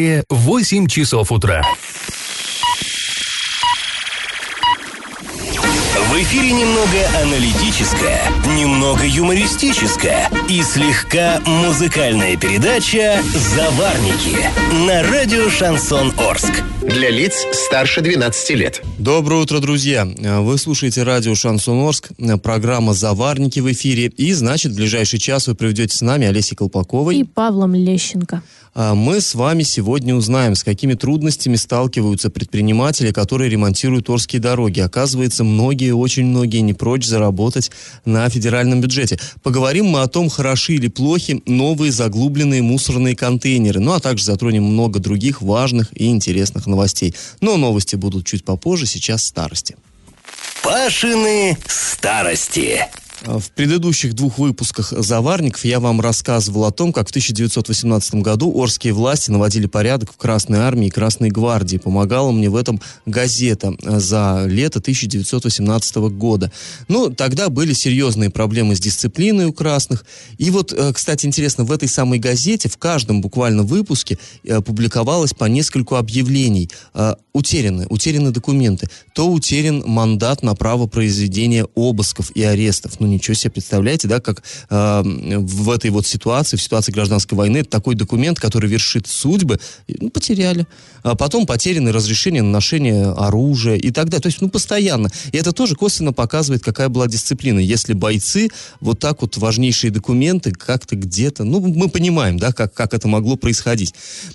Далее 8 часов утра. В эфире немного аналитическая, немного юмористическая и слегка музыкальная передача «Заварники» на радио «Шансон Орск». Для лиц старше 12 лет. Доброе утро, друзья. Вы слушаете радио «Шансон Орск», программа «Заварники» в эфире. И, значит, в ближайший час вы проведете с нами Олесей Колпаковой. И Павлом Лещенко. А мы с вами сегодня узнаем, с какими трудностями сталкиваются предприниматели, которые ремонтируют Орские дороги. Оказывается, многие, очень многие не прочь заработать на федеральном бюджете. Поговорим мы о том, хороши или плохи новые заглубленные мусорные контейнеры. Ну, а также затронем много других важных и интересных новостей. Но новости будут чуть попозже, сейчас старости. Пашины старости. А, в предыдущих двух выпусках «Заварников» я вам рассказывал о том, как в 1918 году орские власти наводили порядок в Красной армии и Красной гвардии. Помогала мне в этом газета а, за лето 1918 года. Ну, тогда были серьезные проблемы с дисциплиной у красных. И вот, э, кстати, интересно, в этой самой газете в каждом буквально выпуске э, публиковалось по нескольку объявлений. А, утеряны, утеряны документы. То утерян мандат на право произведения обысков и арестов. Ну, ничего себе, представляете, да, как э, в этой вот ситуации, в ситуации гражданской войны, такой документ, который вершит судьбы, ну, потеряли. А потом потеряны разрешения на ношение оружия и так далее. То есть, ну, постоянно. И это тоже косвенно показывает, какая была дисциплина. Если бойцы вот так вот важнейшие документы как-то где-то, ну, мы понимаем, да, как, как это могло происходить.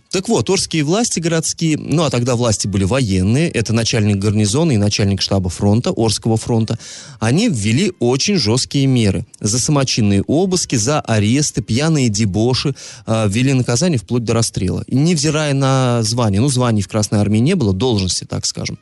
Так вот, Орские власти городские, ну, а тогда власти были военные, это начальник гарнизона и начальник штаба фронта, Орского фронта, они ввели очень жесткие жесткие меры. За самочинные обыски, за аресты, пьяные дебоши э, ввели наказание вплоть до расстрела. И невзирая на звание, ну, званий в Красной Армии не было, должности, так скажем.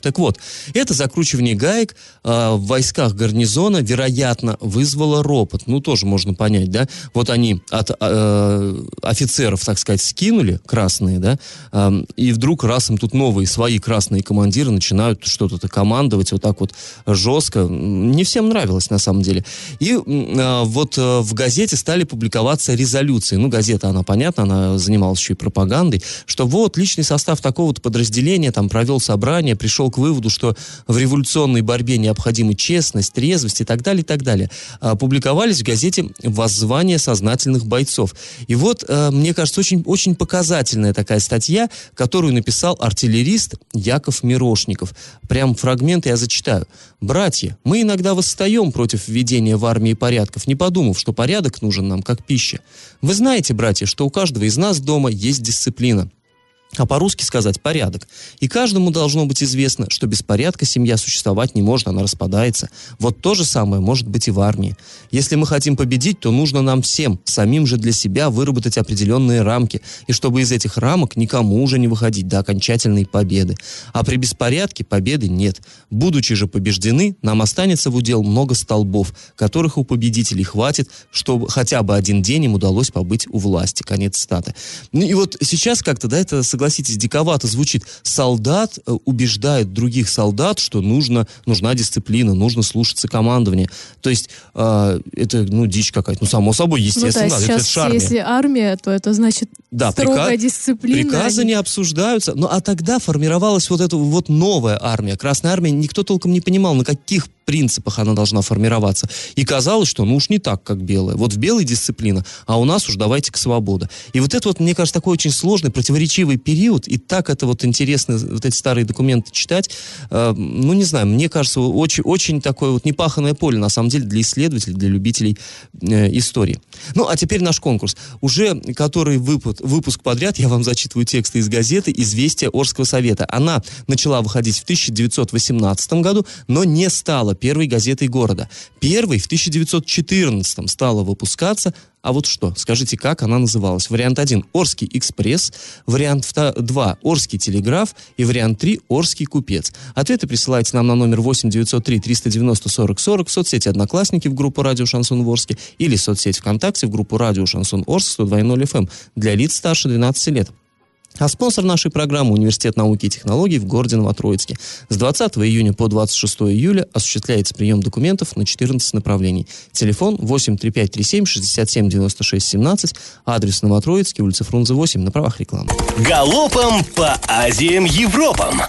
Так вот, это закручивание гаек э, в войсках гарнизона, вероятно, вызвало ропот. Ну, тоже можно понять, да? Вот они от э, офицеров, так сказать, скинули, красные, да? Э, и вдруг раз им тут новые свои красные командиры начинают что-то командовать вот так вот жестко. Не всем нравилось, на самом деле. И э, вот э, в газете стали публиковаться резолюции. Ну, газета, она, понятно, она занималась еще и пропагандой, что вот личный состав такого-то подразделения там провел собрание, пришел к выводу, что в революционной борьбе необходимы честность, трезвость и так далее, и так далее. А, публиковались в газете «Воззвание сознательных бойцов». И вот, а, мне кажется, очень, очень показательная такая статья, которую написал артиллерист Яков Мирошников. Прям фрагмент я зачитаю. «Братья, мы иногда восстаем против введения в армии порядков, не подумав, что порядок нужен нам как пища. Вы знаете, братья, что у каждого из нас дома есть дисциплина а по-русски сказать порядок. И каждому должно быть известно, что без порядка семья существовать не может, она распадается. Вот то же самое может быть и в армии. Если мы хотим победить, то нужно нам всем, самим же для себя, выработать определенные рамки, и чтобы из этих рамок никому уже не выходить до окончательной победы. А при беспорядке победы нет. Будучи же побеждены, нам останется в удел много столбов, которых у победителей хватит, чтобы хотя бы один день им удалось побыть у власти. Конец статы. Ну и вот сейчас как-то, да, это согласитесь, диковато звучит. Солдат э, убеждает других солдат, что нужно, нужна дисциплина, нужно слушаться командования. То есть э, это, ну, дичь какая-то. Ну, само собой, естественно. Ну, да, сейчас, это, это если армия, то это значит да, строгая приказ, дисциплина. Приказы не обсуждаются. Ну, а тогда формировалась вот эта вот новая армия. Красная армия, никто толком не понимал, на каких принципах она должна формироваться. И казалось, что ну уж не так, как белая. Вот в белой дисциплина, а у нас уж давайте к свободе. И вот это вот, мне кажется, такой очень сложный, противоречивый период, и так это вот интересно, вот эти старые документы читать, э, ну не знаю, мне кажется, очень, очень такое вот непаханное поле, на самом деле, для исследователей, для любителей э, истории. Ну, а теперь наш конкурс. Уже который выпуск подряд я вам зачитываю тексты из газеты «Известия Орского совета». Она начала выходить в 1918 году, но не стала первой газетой города. Первой в 1914 стала выпускаться а вот что? Скажите, как она называлась? Вариант 1 – Орский экспресс, вариант 2 – Орский телеграф и вариант 3 – Орский купец. Ответы присылайте нам на номер 8 903 390 40 40 в соцсети «Одноклассники» в группу «Радио Шансон Орске» или в соцсети ВКонтакте в группу «Радио Шансон Орск» 102.0 FM для лиц старше 12 лет. А спонсор нашей программы – Университет науки и технологий в городе Новотроицке. С 20 июня по 26 июля осуществляется прием документов на 14 направлений. Телефон 83537 67 96 17, адрес Новотроицкий, улица Фрунзе 8, на правах рекламы. Галопом по Азиям Европам!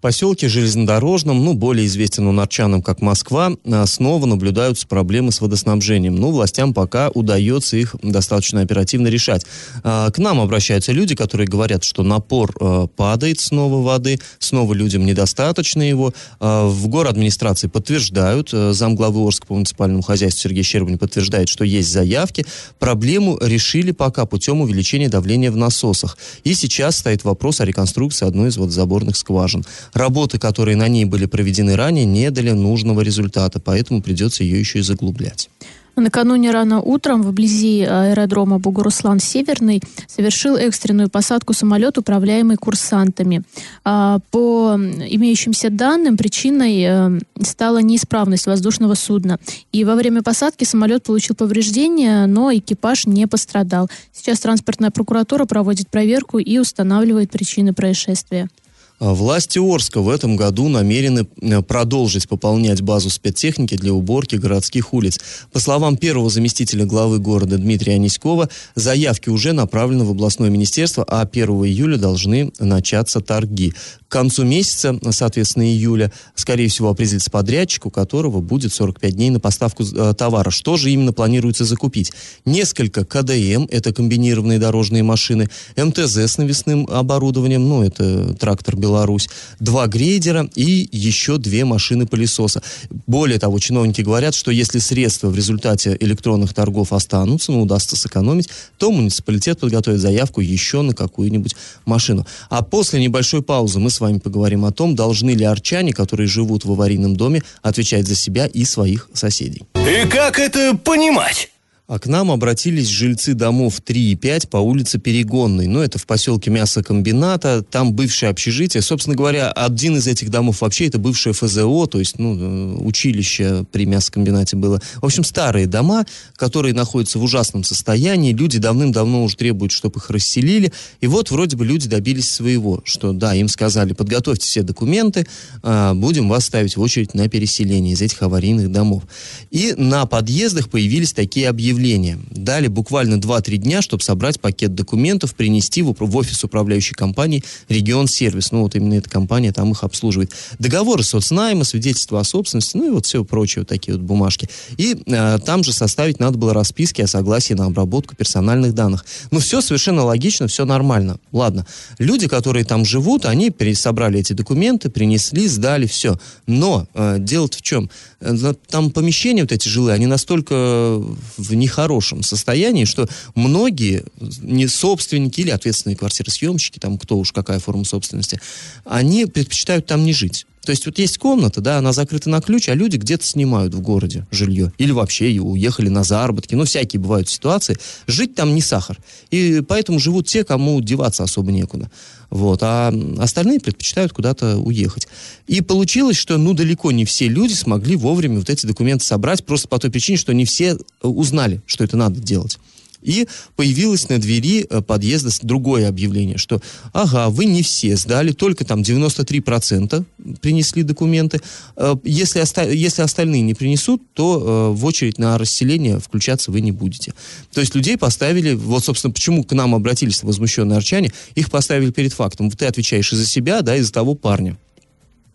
Поселке Железнодорожном, ну, более известен у нарчанам как Москва, а, снова наблюдаются проблемы с водоснабжением. Ну, властям пока удается их достаточно оперативно решать. А, к нам обращаются люди, которые говорят, что напор а, падает снова воды, снова людям недостаточно его. В город администрации подтверждают, замглавы Орска по муниципальному хозяйству Сергей Щербань подтверждает, что есть заявки. Проблему решили пока путем увеличения давления в насосах. И сейчас стоит вопрос о реконструкции одной из водозаборных скважин. Работы, которые на ней были проведены ранее, не дали нужного результата, поэтому придется ее еще и заглублять. Накануне рано утром вблизи аэродрома Бугуруслан-Северный совершил экстренную посадку самолет, управляемый курсантами. А, по имеющимся данным, причиной э, стала неисправность воздушного судна. И во время посадки самолет получил повреждения, но экипаж не пострадал. Сейчас транспортная прокуратура проводит проверку и устанавливает причины происшествия. А власти Орска в этом году намерены э, продолжить пополнять базу спецтехники для уборки городских улиц. По словам первого заместителя главы города Дмитрия Аниськова, заявки уже направлены в областное министерство, а 1 июля должны начаться торги. К концу месяца, соответственно, июля, скорее всего, определится подрядчик, у которого будет 45 дней на поставку э, товара. Что же именно планируется закупить? Несколько КДМ, это комбинированные дорожные машины, МТЗ с навесным оборудованием, ну, это трактор «Беларусь», два грейдера и еще две машины пылесоса. Более того, чиновники говорят, что если средства в результате электронных торгов останутся, ну, удастся сэкономить, то муниципалитет подготовит заявку еще на какую-нибудь машину. А после небольшой паузы мы с вами поговорим о том, должны ли арчане, которые живут в аварийном доме, отвечать за себя и своих соседей. И как это понимать? А к нам обратились жильцы домов 3 и 5 по улице Перегонной. Ну, это в поселке мясокомбината, там бывшее общежитие. Собственно говоря, один из этих домов вообще это бывшее ФЗО, то есть, ну, э, училище при мясокомбинате было. В общем, старые дома, которые находятся в ужасном состоянии. Люди давным-давно уже требуют, чтобы их расселили. И вот вроде бы люди добились своего, что да, им сказали, подготовьте все документы, а, будем вас ставить в очередь на переселение из этих аварийных домов. И на подъездах появились такие объявления заявление. Дали буквально 2-3 дня, чтобы собрать пакет документов, принести в, офис управляющей компании «Регион Сервис». Ну, вот именно эта компания там их обслуживает. Договоры соцнайма, свидетельства о собственности, ну и вот все прочее, вот такие вот бумажки. И э, там же составить надо было расписки о согласии на обработку персональных данных. Ну, все совершенно логично, все нормально. Ладно. Люди, которые там живут, они пересобрали эти документы, принесли, сдали, все. Но э, дело в чем? Э, там помещения вот эти жилые, они настолько в них нехорошем состоянии, что многие, не собственники или ответственные квартиросъемщики, там кто уж какая форма собственности, они предпочитают там не жить. То есть вот есть комната, да, она закрыта на ключ, а люди где-то снимают в городе жилье. Или вообще уехали на заработки. Ну, всякие бывают ситуации. Жить там не сахар. И поэтому живут те, кому деваться особо некуда. Вот. А остальные предпочитают куда-то уехать. И получилось, что, ну, далеко не все люди смогли вовремя вот эти документы собрать, просто по той причине, что не все узнали, что это надо делать. И появилось на двери э, подъезда другое объявление, что, ага, вы не все сдали, только там 93% принесли документы. Э, если, оста- если остальные не принесут, то э, в очередь на расселение включаться вы не будете. То есть людей поставили, вот, собственно, почему к нам обратились возмущенные арчане, их поставили перед фактом. Ты отвечаешь и за себя, да, и за того парня.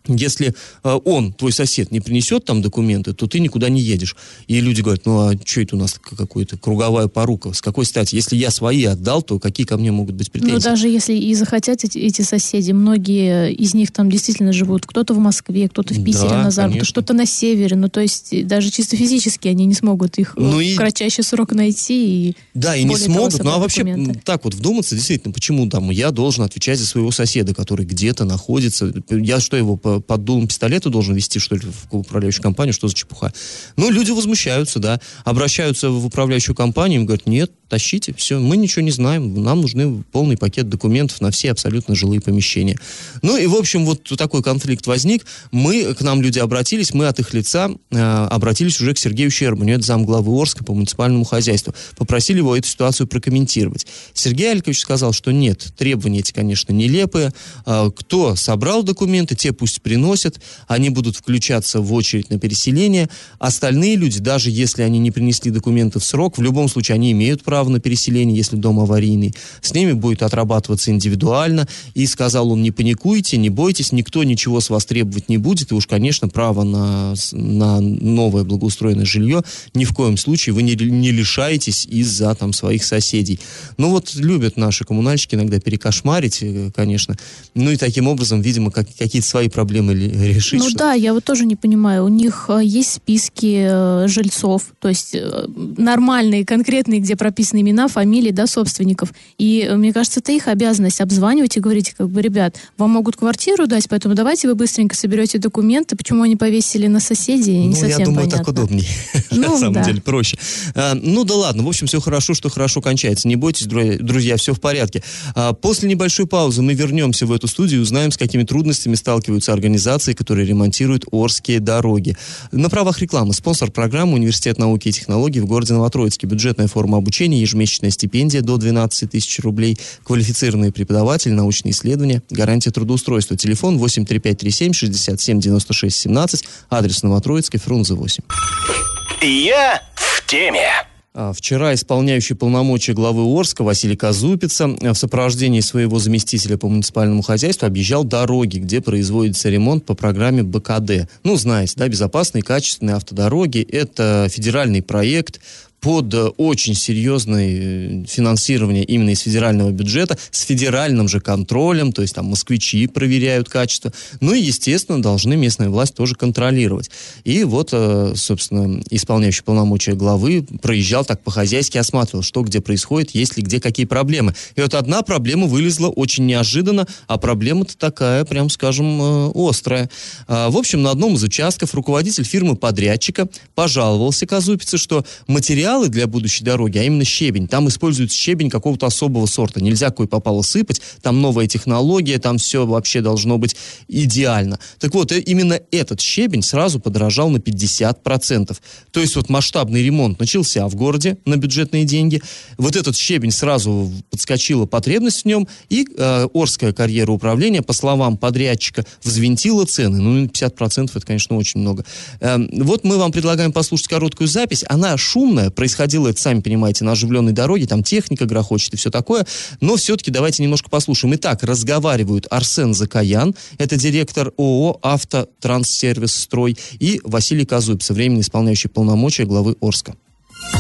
Если э, он, твой сосед, не принесет там документы, то ты никуда не едешь. И люди говорят, ну а что это у нас какая-то круговая порука? С какой стати? Если я свои отдал, то какие ко мне могут быть претензии? Ну даже если и захотят эти, эти соседи, многие из них там действительно живут. Кто-то в Москве, кто-то в Питере да, на заработок, кто-то на севере. Ну то есть даже чисто физически они не смогут их ну, в и... кратчайший срок найти. И да, и не смогут. Ну а вообще документы. так вот вдуматься, действительно, почему там я должен отвечать за своего соседа, который где-то находится? Я что его по э, под дулом пистолета должен вести, что ли, в управляющую компанию, что за чепуха. Ну, люди возмущаются, да, обращаются в управляющую компанию, им говорят, нет, тащите, все, мы ничего не знаем, нам нужны полный пакет документов на все абсолютно жилые помещения. Ну и, в общем, вот такой конфликт возник, мы, к нам люди обратились, мы от их лица э, обратились уже к Сергею Щербаню, это замглавы Орска по муниципальному хозяйству, попросили его эту ситуацию прокомментировать. Сергей Алькович сказал, что нет, требования эти, конечно, нелепые, э, кто собрал документы, те пусть приносят, они будут включаться в очередь на переселение, остальные люди, даже если они не принесли документы в срок, в любом случае они имеют право на переселение, если дом аварийный. С ними будет отрабатываться индивидуально. И сказал он, не паникуйте, не бойтесь, никто ничего с вас требовать не будет. И уж, конечно, право на, на новое благоустроенное жилье ни в коем случае вы не, не лишаетесь из-за там своих соседей. Ну вот любят наши коммунальщики иногда перекошмарить, э, конечно. Ну и таким образом, видимо, как, какие-то свои проблемы решить. Ну что... да, я вот тоже не понимаю. У них э, есть списки э, жильцов, то есть нормальные, конкретные, где прописаны имена, фамилии, да, собственников. И э, мне кажется, это их обязанность обзванивать и говорить, как бы, ребят, вам могут квартиру дать, поэтому давайте вы быстренько соберете документы, почему они повесили на соседей, не ну, совсем я думаю, понятно. так удобнее. Ну, на самом да. деле, проще. А, ну да ладно, в общем, все хорошо, что хорошо кончается. Не бойтесь, друзья, все в порядке. А, после небольшой паузы мы вернемся в эту студию и узнаем, с какими трудностями сталкиваются организации, которые ремонтируют Орские дороги. На правах рекламы спонсор программы Университет науки и технологий в городе Новотроицке. Бюджетная форма обучения ежемесячная стипендия до 12 тысяч рублей, квалифицированные преподаватели, научные исследования, гарантия трудоустройства. Телефон 83537 67 96 17, адрес Новотроицкой, Фрунзе 8. Я в теме. А, вчера исполняющий полномочия главы Орска Василий Казупица в сопровождении своего заместителя по муниципальному хозяйству объезжал дороги, где производится ремонт по программе БКД. Ну, знаете, да, безопасные, качественные автодороги. Это федеральный проект, под э, очень серьезное э, финансирование именно из федерального бюджета, с федеральным же контролем, то есть там москвичи проверяют качество, ну и, естественно, должны местная власть тоже контролировать. И вот, э, собственно, исполняющий полномочия главы проезжал так по-хозяйски, осматривал, что где происходит, есть ли где какие проблемы. И вот одна проблема вылезла очень неожиданно, а проблема-то такая, прям скажем, острая. А, в общем, на одном из участков руководитель фирмы-подрядчика пожаловался Казупице, что материал материалы для будущей дороги, а именно щебень. Там используется щебень какого-то особого сорта. Нельзя какой попало сыпать. Там новая технология, там все вообще должно быть идеально. Так вот, э, именно этот щебень сразу подорожал на 50%. То есть вот масштабный ремонт начался в городе на бюджетные деньги. Вот этот щебень сразу подскочила потребность в нем, и э, Орская карьера управления, по словам подрядчика, взвинтила цены. Ну, 50% это, конечно, очень много. Э, вот мы вам предлагаем послушать короткую запись. Она шумная, происходило это, сами понимаете, на оживленной дороге, там техника грохочет и все такое, но все-таки давайте немножко послушаем. Итак, разговаривают Арсен Закаян, это директор ООО «Автотранссервис Строй», и Василий Казуйб, временно исполняющий полномочия главы Орска.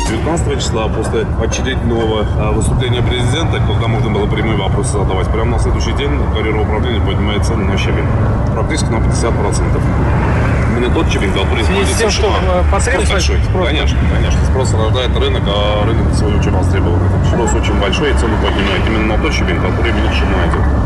19 числа после очередного а, выступления президента, когда можно было прямые вопросы задавать, прямо на следующий день карьера управления поднимает цены на щебень. Практически на 50% именно тот чипинг, который используется тем, что э, потребность большой. Спрос. Конечно, конечно. Спрос рождает рынок, а рынок сегодня очень востребован. Спрос очень большой, и цену поднимает именно на тот чипинг, который меньше идет.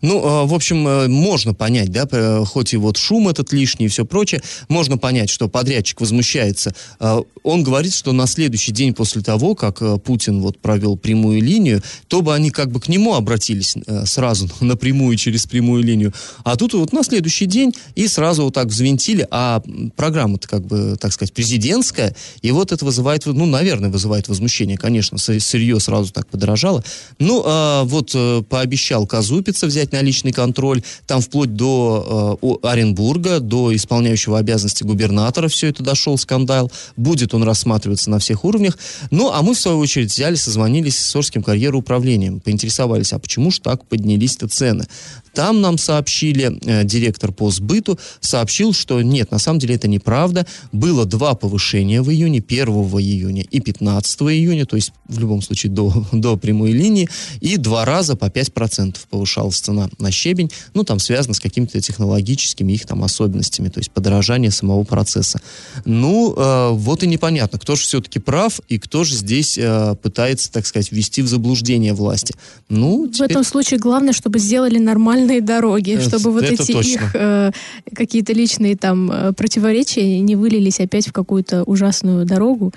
Ну, а, в общем, э, можно понять, да, хоть и вот шум этот лишний и все прочее, можно понять, что подрядчик возмущается. А, он говорит, что на следующий день после того, как э, Путин вот провел прямую линию, то бы они как бы к нему обратились э, сразу напрямую через прямую линию. А тут вот на следующий день и сразу вот так взвинтили, а программа-то как бы, так сказать, президентская, и вот это вызывает, ну, наверное, вызывает возмущение, конечно, сырье сразу так подорожало. Ну, а вот пообещал Казупица взять взять на личный контроль, там вплоть до э, Оренбурга, до исполняющего обязанности губернатора все это дошел скандал. Будет он рассматриваться на всех уровнях. Ну, а мы, в свою очередь, взяли, созвонились с Орским карьеруправлением, поинтересовались, а почему ж так поднялись-то цены? Там нам сообщили, э, директор по сбыту сообщил, что нет, на самом деле это неправда. Было два повышения в июне, 1 июня и 15 июня, то есть в любом случае до, до прямой линии, и два раза по 5% повышалась цена на, на щебень, ну, там связано с какими-то технологическими их там особенностями, то есть подорожание самого процесса. Ну, э, вот и непонятно, кто же все-таки прав и кто же здесь э, пытается, так сказать, ввести в заблуждение власти. Ну, теперь... В этом случае главное, чтобы сделали нормальные дороги, Э, чтобы вот это эти точно. их э, какие-то личные там э, противоречия не вылились опять в какую-то ужасную дорогу.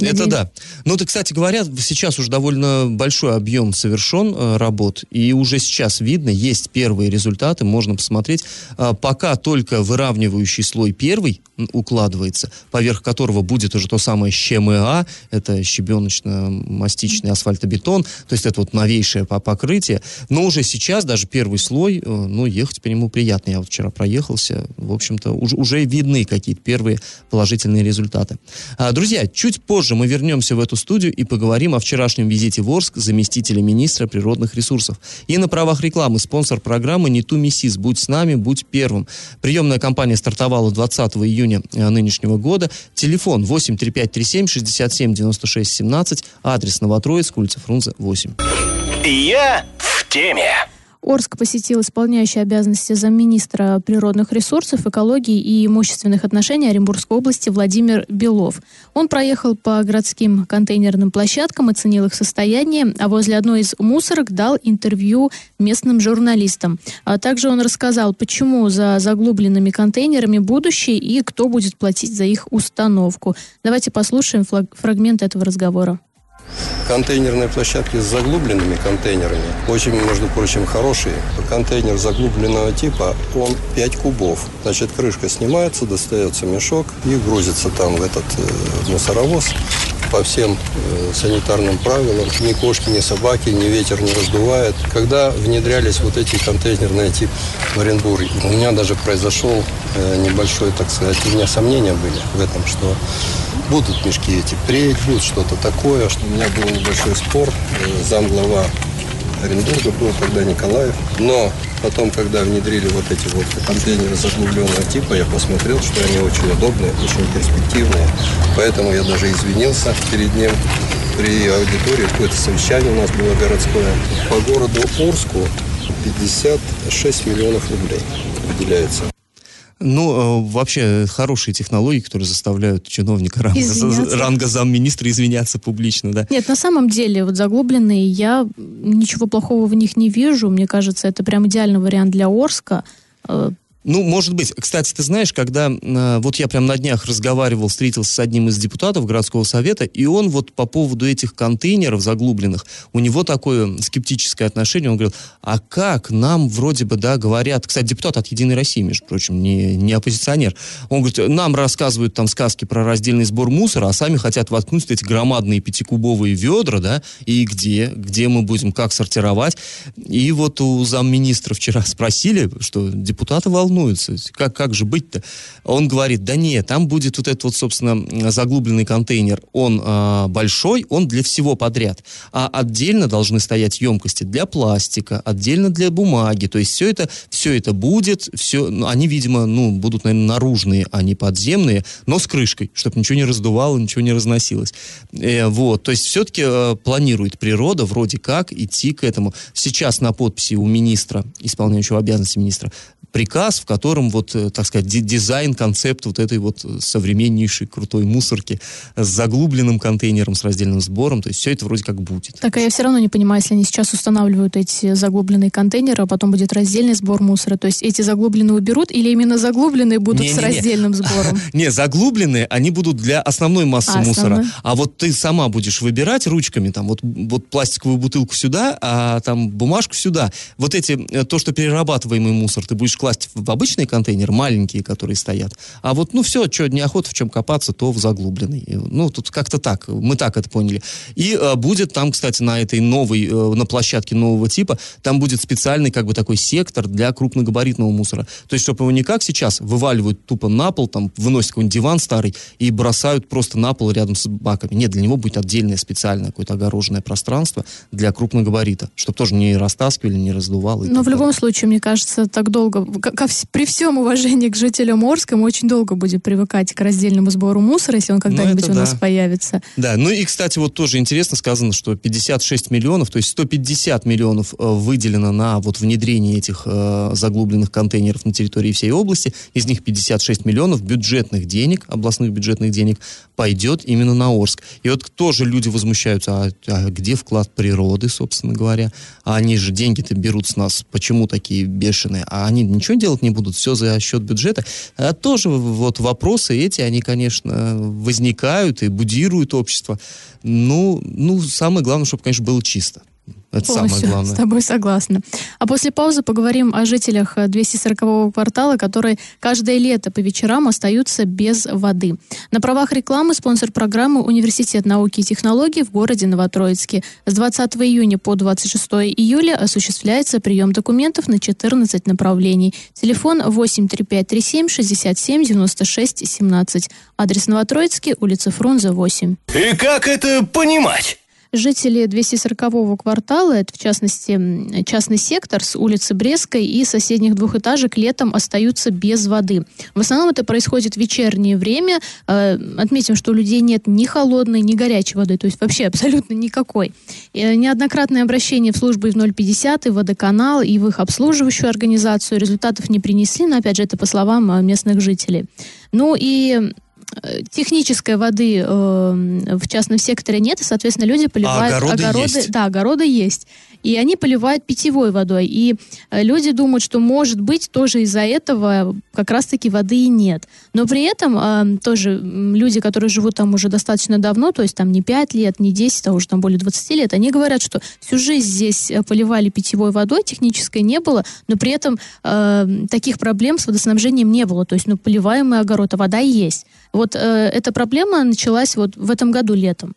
Это да. Ну, это, кстати говоря, сейчас уже довольно большой объем совершен э, работ, и уже сейчас видно, есть первые результаты, можно посмотреть. А, пока только выравнивающий слой первый укладывается, поверх которого будет уже то самое ЩМА, это щебеночно-мастичный асфальтобетон, то есть это вот новейшее по- покрытие. Но уже сейчас даже первый слой, э, ну, ехать по нему приятно. Я вот вчера проехался, в общем-то, уже, уже видны какие-то первые положительные результаты. А, Друзья, чуть позже мы вернемся в эту студию и поговорим о вчерашнем визите в Орск заместителя министра природных ресурсов. И на правах рекламы спонсор программы «Не ту миссис». Будь с нами, будь первым. Приемная кампания стартовала 20 июня э, нынешнего года. Телефон 83537 67 96 17. Адрес Новотроицк, улица Фрунзе, 8. Я в теме. Орск посетил исполняющий обязанности замминистра природных ресурсов, экологии и имущественных отношений Оренбургской области Владимир Белов. Он проехал по городским контейнерным площадкам, оценил их состояние, а возле одной из мусорок дал интервью местным журналистам. А также он рассказал, почему за заглубленными контейнерами будущее и кто будет платить за их установку. Давайте послушаем фрагмент этого разговора. Контейнерные площадки с заглубленными контейнерами очень, между прочим, хорошие. Контейнер заглубленного типа, он 5 кубов. Значит, крышка снимается, достается мешок и грузится там в этот э, мусоровоз по всем э, санитарным правилам. Ни кошки, ни собаки, ни ветер не раздувает. Когда внедрялись вот эти контейнерные типы в Оренбурге, у меня даже произошел э, небольшой, так сказать, у меня сомнения были в этом, что будут мешки эти будет что-то такое. Что меня был небольшой спор. Э, Замглава Оренбурга был тогда Николаев. Но потом, когда внедрили вот эти вот контейнеры заглубленного типа, я посмотрел, что они очень удобные, очень перспективные. Поэтому я даже извинился перед ним при аудитории. Какое-то совещание у нас было городское. По городу Орску 56 миллионов рублей выделяется. Ну, э, вообще, хорошие технологии, которые заставляют чиновника ранга, ранга замминистра извиняться публично, да. Нет, на самом деле, вот заглубленные, я ничего плохого в них не вижу. Мне кажется, это прям идеальный вариант для Орска. Ну, может быть. Кстати, ты знаешь, когда э, вот я прям на днях разговаривал, встретился с одним из депутатов городского совета, и он вот по поводу этих контейнеров заглубленных, у него такое скептическое отношение, он говорил, а как нам вроде бы, да, говорят, кстати, депутат от «Единой России», между прочим, не, не оппозиционер, он говорит, нам рассказывают там сказки про раздельный сбор мусора, а сами хотят воткнуть эти громадные пятикубовые ведра, да, и где, где мы будем, как сортировать. И вот у замминистра вчера спросили, что депутаты волнуются, как, как же быть-то? Он говорит, да нет, там будет вот этот вот, собственно, заглубленный контейнер, он а, большой, он для всего подряд, а отдельно должны стоять емкости для пластика, отдельно для бумаги, то есть все это, все это будет, все, ну, они, видимо, ну, будут, наверное, наружные, а не подземные, но с крышкой, чтобы ничего не раздувало, ничего не разносилось. Э, вот, то есть все-таки э, планирует природа вроде как идти к этому. Сейчас на подписи у министра, исполняющего обязанности министра, приказ, в котором вот, э, так сказать, ди- дизайн, концепт вот этой вот э, современнейшей крутой мусорки с заглубленным контейнером, с раздельным сбором, то есть все это вроде как будет. Так, а я все равно не понимаю, если они сейчас устанавливают эти заглубленные контейнеры, а потом будет раздельный сбор мусора, то есть эти заглубленные уберут или именно заглубленные будут с Не-не-не. раздельным сбором? Не, заглубленные, они будут для основной массы А, мусора. основной. А вот ты сама будешь выбирать ручками, там, вот, вот пластиковую бутылку сюда, а там бумажку сюда. Вот эти, э, то, что перерабатываемый мусор, ты будешь класть в обычный контейнер, маленькие, которые стоят. А вот, ну все, что, неохота в чем копаться, то в заглубленный. Ну, тут как-то так, мы так это поняли. И э, будет там, кстати, на этой новой, э, на площадке нового типа, там будет специальный, как бы, такой сектор для крупногабаритного мусора. То есть, чтобы его не как сейчас вываливают тупо на пол, там, выносят какой-нибудь диван старый и бросают просто на пол рядом с баками. Нет, для него будет отдельное специальное какое-то огороженное пространство для крупногабарита, чтобы тоже не растаскивали, не раздувало. и Но в любом случае, мне кажется, так долго, ко, ко при всем уважении к жителям Орска мы очень долго будем привыкать к раздельному сбору мусора, если он когда-нибудь это у нас да. появится. Да, ну и, кстати, вот тоже интересно сказано, что 56 миллионов, то есть 150 миллионов э, выделено на вот внедрение этих э, заглубленных контейнеров на территории всей области. Из них 56 миллионов бюджетных денег, областных бюджетных денег, пойдет именно на Орск. И вот тоже люди возмущаются, а, а где вклад природы, собственно говоря? А они же деньги-то берут с нас, почему такие бешеные? А они ничего делать не будут, все за счет бюджета. А тоже вот вопросы эти, они, конечно, возникают и будируют общество. Ну, ну, самое главное, чтобы, конечно, было чисто. Это самое Полностью главное. С тобой согласна. А после паузы поговорим о жителях э, 240-го квартала, которые каждое лето по вечерам остаются без воды. На правах рекламы спонсор программы Университет науки и технологий в городе Новотроицке. С 20 июня по 26 июля осуществляется прием документов на 14 направлений. Телефон 83537 67 96 17. Адрес Новотроицкий, улица Фрунзе, 8. И как это понимать? Жители 240-го квартала, это в частности частный сектор с улицы Брестской и соседних двухэтажек летом остаются без воды. В основном это происходит в вечернее время. Э, Отметим, что у людей нет ни холодной, ни горячей воды, то есть вообще абсолютно никакой. Э, Неоднократное обращение в службы в 050 и водоканал, и в их обслуживающую организацию результатов не принесли, но опять же это по словам э, местных жителей. Ну и технической воды э, в частном секторе нет, и, соответственно, люди поливают А огороды есть? Да, огороды есть. И они поливают питьевой водой. И э, люди думают, что, может быть, тоже из-за этого как раз-таки воды и нет. Но при этом э, тоже люди, которые живут там уже достаточно давно, то есть там не 5 лет, не 10, а уже там более 20 лет, они говорят, что всю жизнь здесь э, поливали питьевой водой, технической не было, но при этом э, таких проблем с водоснабжением не было. То есть, ну, поливаемый огород, а вода есть. Вот э, эта проблема началась вот в этом году летом.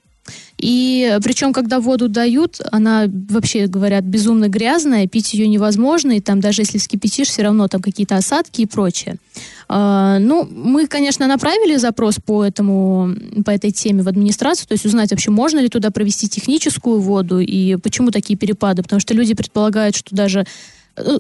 И причем, когда воду дают, она, вообще говорят, безумно грязная, пить ее невозможно, и там даже если вскипятишь, все равно там какие-то осадки и прочее. А, ну, мы, конечно, направили запрос по, этому, по этой теме в администрацию, то есть узнать вообще, можно ли туда провести техническую воду, и почему такие перепады, потому что люди предполагают, что даже э,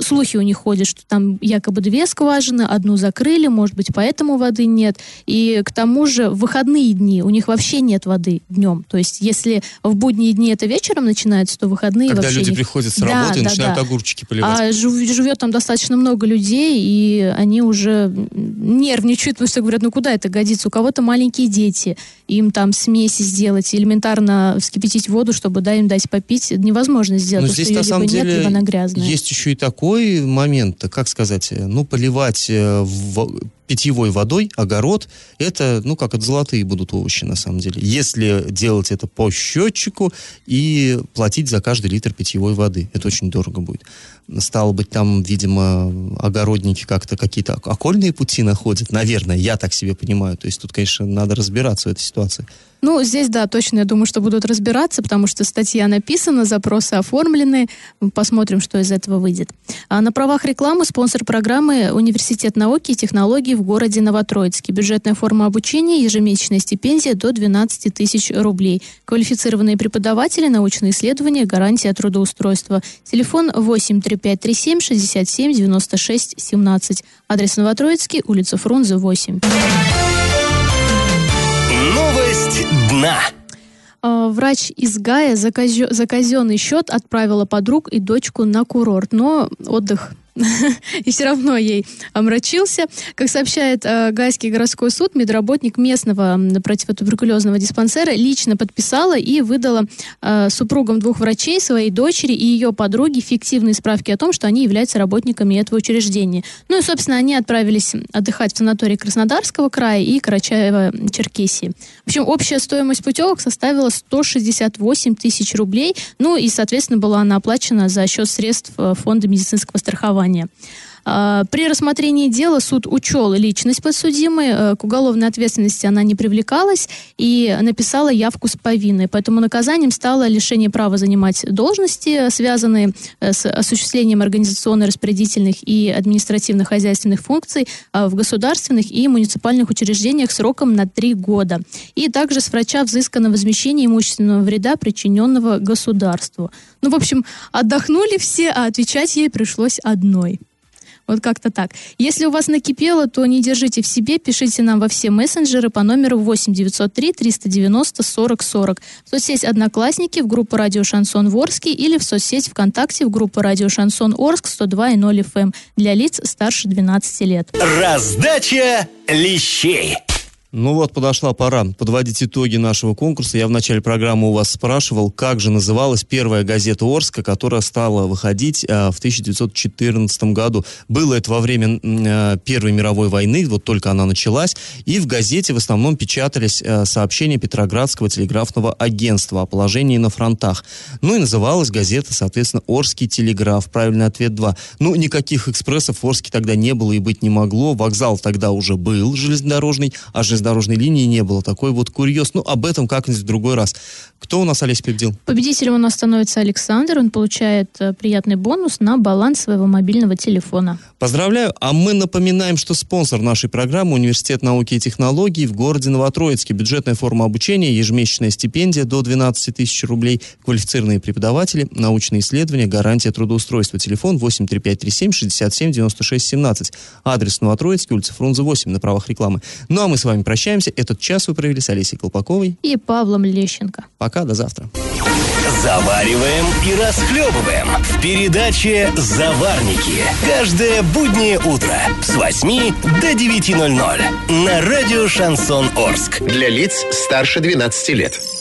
слухи у них ходят, что там якобы две скважины, одну закрыли, может быть, поэтому воды нет. И к тому же в выходные дни у них вообще нет воды днем. То есть если в будние дни это вечером начинается, то выходные Когда вообще люди не- приходят с Да, работы и да, начинают да. огурчики поливать. А жив- живет там достаточно много людей, и они уже нервничают, потому что говорят, ну куда это годится? У кого-то маленькие дети, им там смеси сделать, элементарно вскипятить воду, чтобы да, им дать попить, невозможно сделать, Но здесь что на самом либо нет, деле либо она грязная. есть еще и такой момент, как сказать, э, ну поливать э, в- питьевой водой огород, это, ну как это золотые будут овощи на самом деле. Если делать это по счетчику и платить за каждый литр питьевой воды, это очень дорого будет. Стало быть, там, видимо, огородники как-то какие-то окольные пути находят, наверное, я так себе понимаю. То есть тут, конечно, надо разбираться в этой ситуации. Ну, здесь, да, точно, я думаю, что будут разбираться, потому что статья написана, запросы оформлены. Посмотрим, что из этого выйдет. А на правах рекламы спонсор программы Университет науки и технологий в городе Новотроицке. Бюджетная форма обучения, ежемесячная стипендия до 12 тысяч рублей. Квалифицированные преподаватели, научные исследования, гарантия трудоустройства. Телефон 83537 67 96 17. Адрес Новотроицкий, улица Фрунзе, 8. Новость дна. А, Врач из Гая за, казё- за казенный счет отправила подруг и дочку на курорт, но отдых и все равно ей омрачился. Как сообщает э, Гайский городской суд, медработник местного противотуберкулезного диспансера лично подписала и выдала э, супругам двух врачей, своей дочери и ее подруге фиктивные справки о том, что они являются работниками этого учреждения. Ну и, собственно, они отправились отдыхать в санаторий Краснодарского края и Карачаева-Черкесии. В общем, общая стоимость путевок составила 168 тысяч рублей. Ну и, соответственно, была она оплачена за счет средств э, фонда медицинского страхования. А, При рассмотрении дела суд учел личность подсудимой, э, к уголовной ответственности она не привлекалась и написала явку с повинной. Поэтому наказанием стало лишение права занимать должности, связанные э, с осуществлением организационно-распорядительных и административно-хозяйственных функций э, в государственных и муниципальных учреждениях сроком на три года. И также с врача взыскано возмещение имущественного вреда, причиненного государству. Ну, в общем, отдохнули все, а отвечать ей пришлось одной. Вот как-то так. Если у вас накипело, то не держите в себе, пишите нам во все мессенджеры по номеру 8 903 390 40 40. В соцсеть «Одноклассники», в группу «Радио Шансон Ворске» или в соцсеть ВКонтакте в группу «Радио Шансон Орск» 102.0 FM эм для лиц старше 12 лет. Раздача лещей. Ну вот, подошла пора подводить итоги нашего конкурса. Я в начале программы у вас спрашивал, как же называлась первая газета Орска, которая стала выходить а, в 1914 году. Было это во время а, Первой мировой войны, вот только она началась, и в газете в основном печатались а, сообщения Петроградского телеграфного агентства о положении на фронтах. Ну и называлась газета, соответственно, Орский телеграф. Правильный ответ 2. Ну, никаких экспрессов в Орске тогда не было и быть не могло. Вокзал тогда уже был железнодорожный, а железнодорожный железнодорожной линии не было. Такой вот курьез. Ну, об этом как-нибудь в другой раз. Кто у нас, Олесь, победил? Победителем у нас становится Александр. Он получает э, приятный бонус на баланс своего мобильного телефона. Поздравляю. А мы напоминаем, что спонсор нашей программы Университет науки и технологий в городе Новотроицке. Бюджетная форма обучения, ежемесячная стипендия до 12 тысяч рублей, квалифицированные преподаватели, научные исследования, гарантия трудоустройства. Телефон 83537 67 96 17. Адрес Новотроицкий, улица Фрунзе 8 на правах рекламы. Ну а мы с вами прощаемся. Этот час вы провели с Олесей Колпаковой и Павлом Лещенко. Пока, до завтра. Завариваем и расхлебываем в передаче «Заварники». Каждое буднее утро с 8 до 9.00 на радио «Шансон Орск». Для лиц старше 12 лет.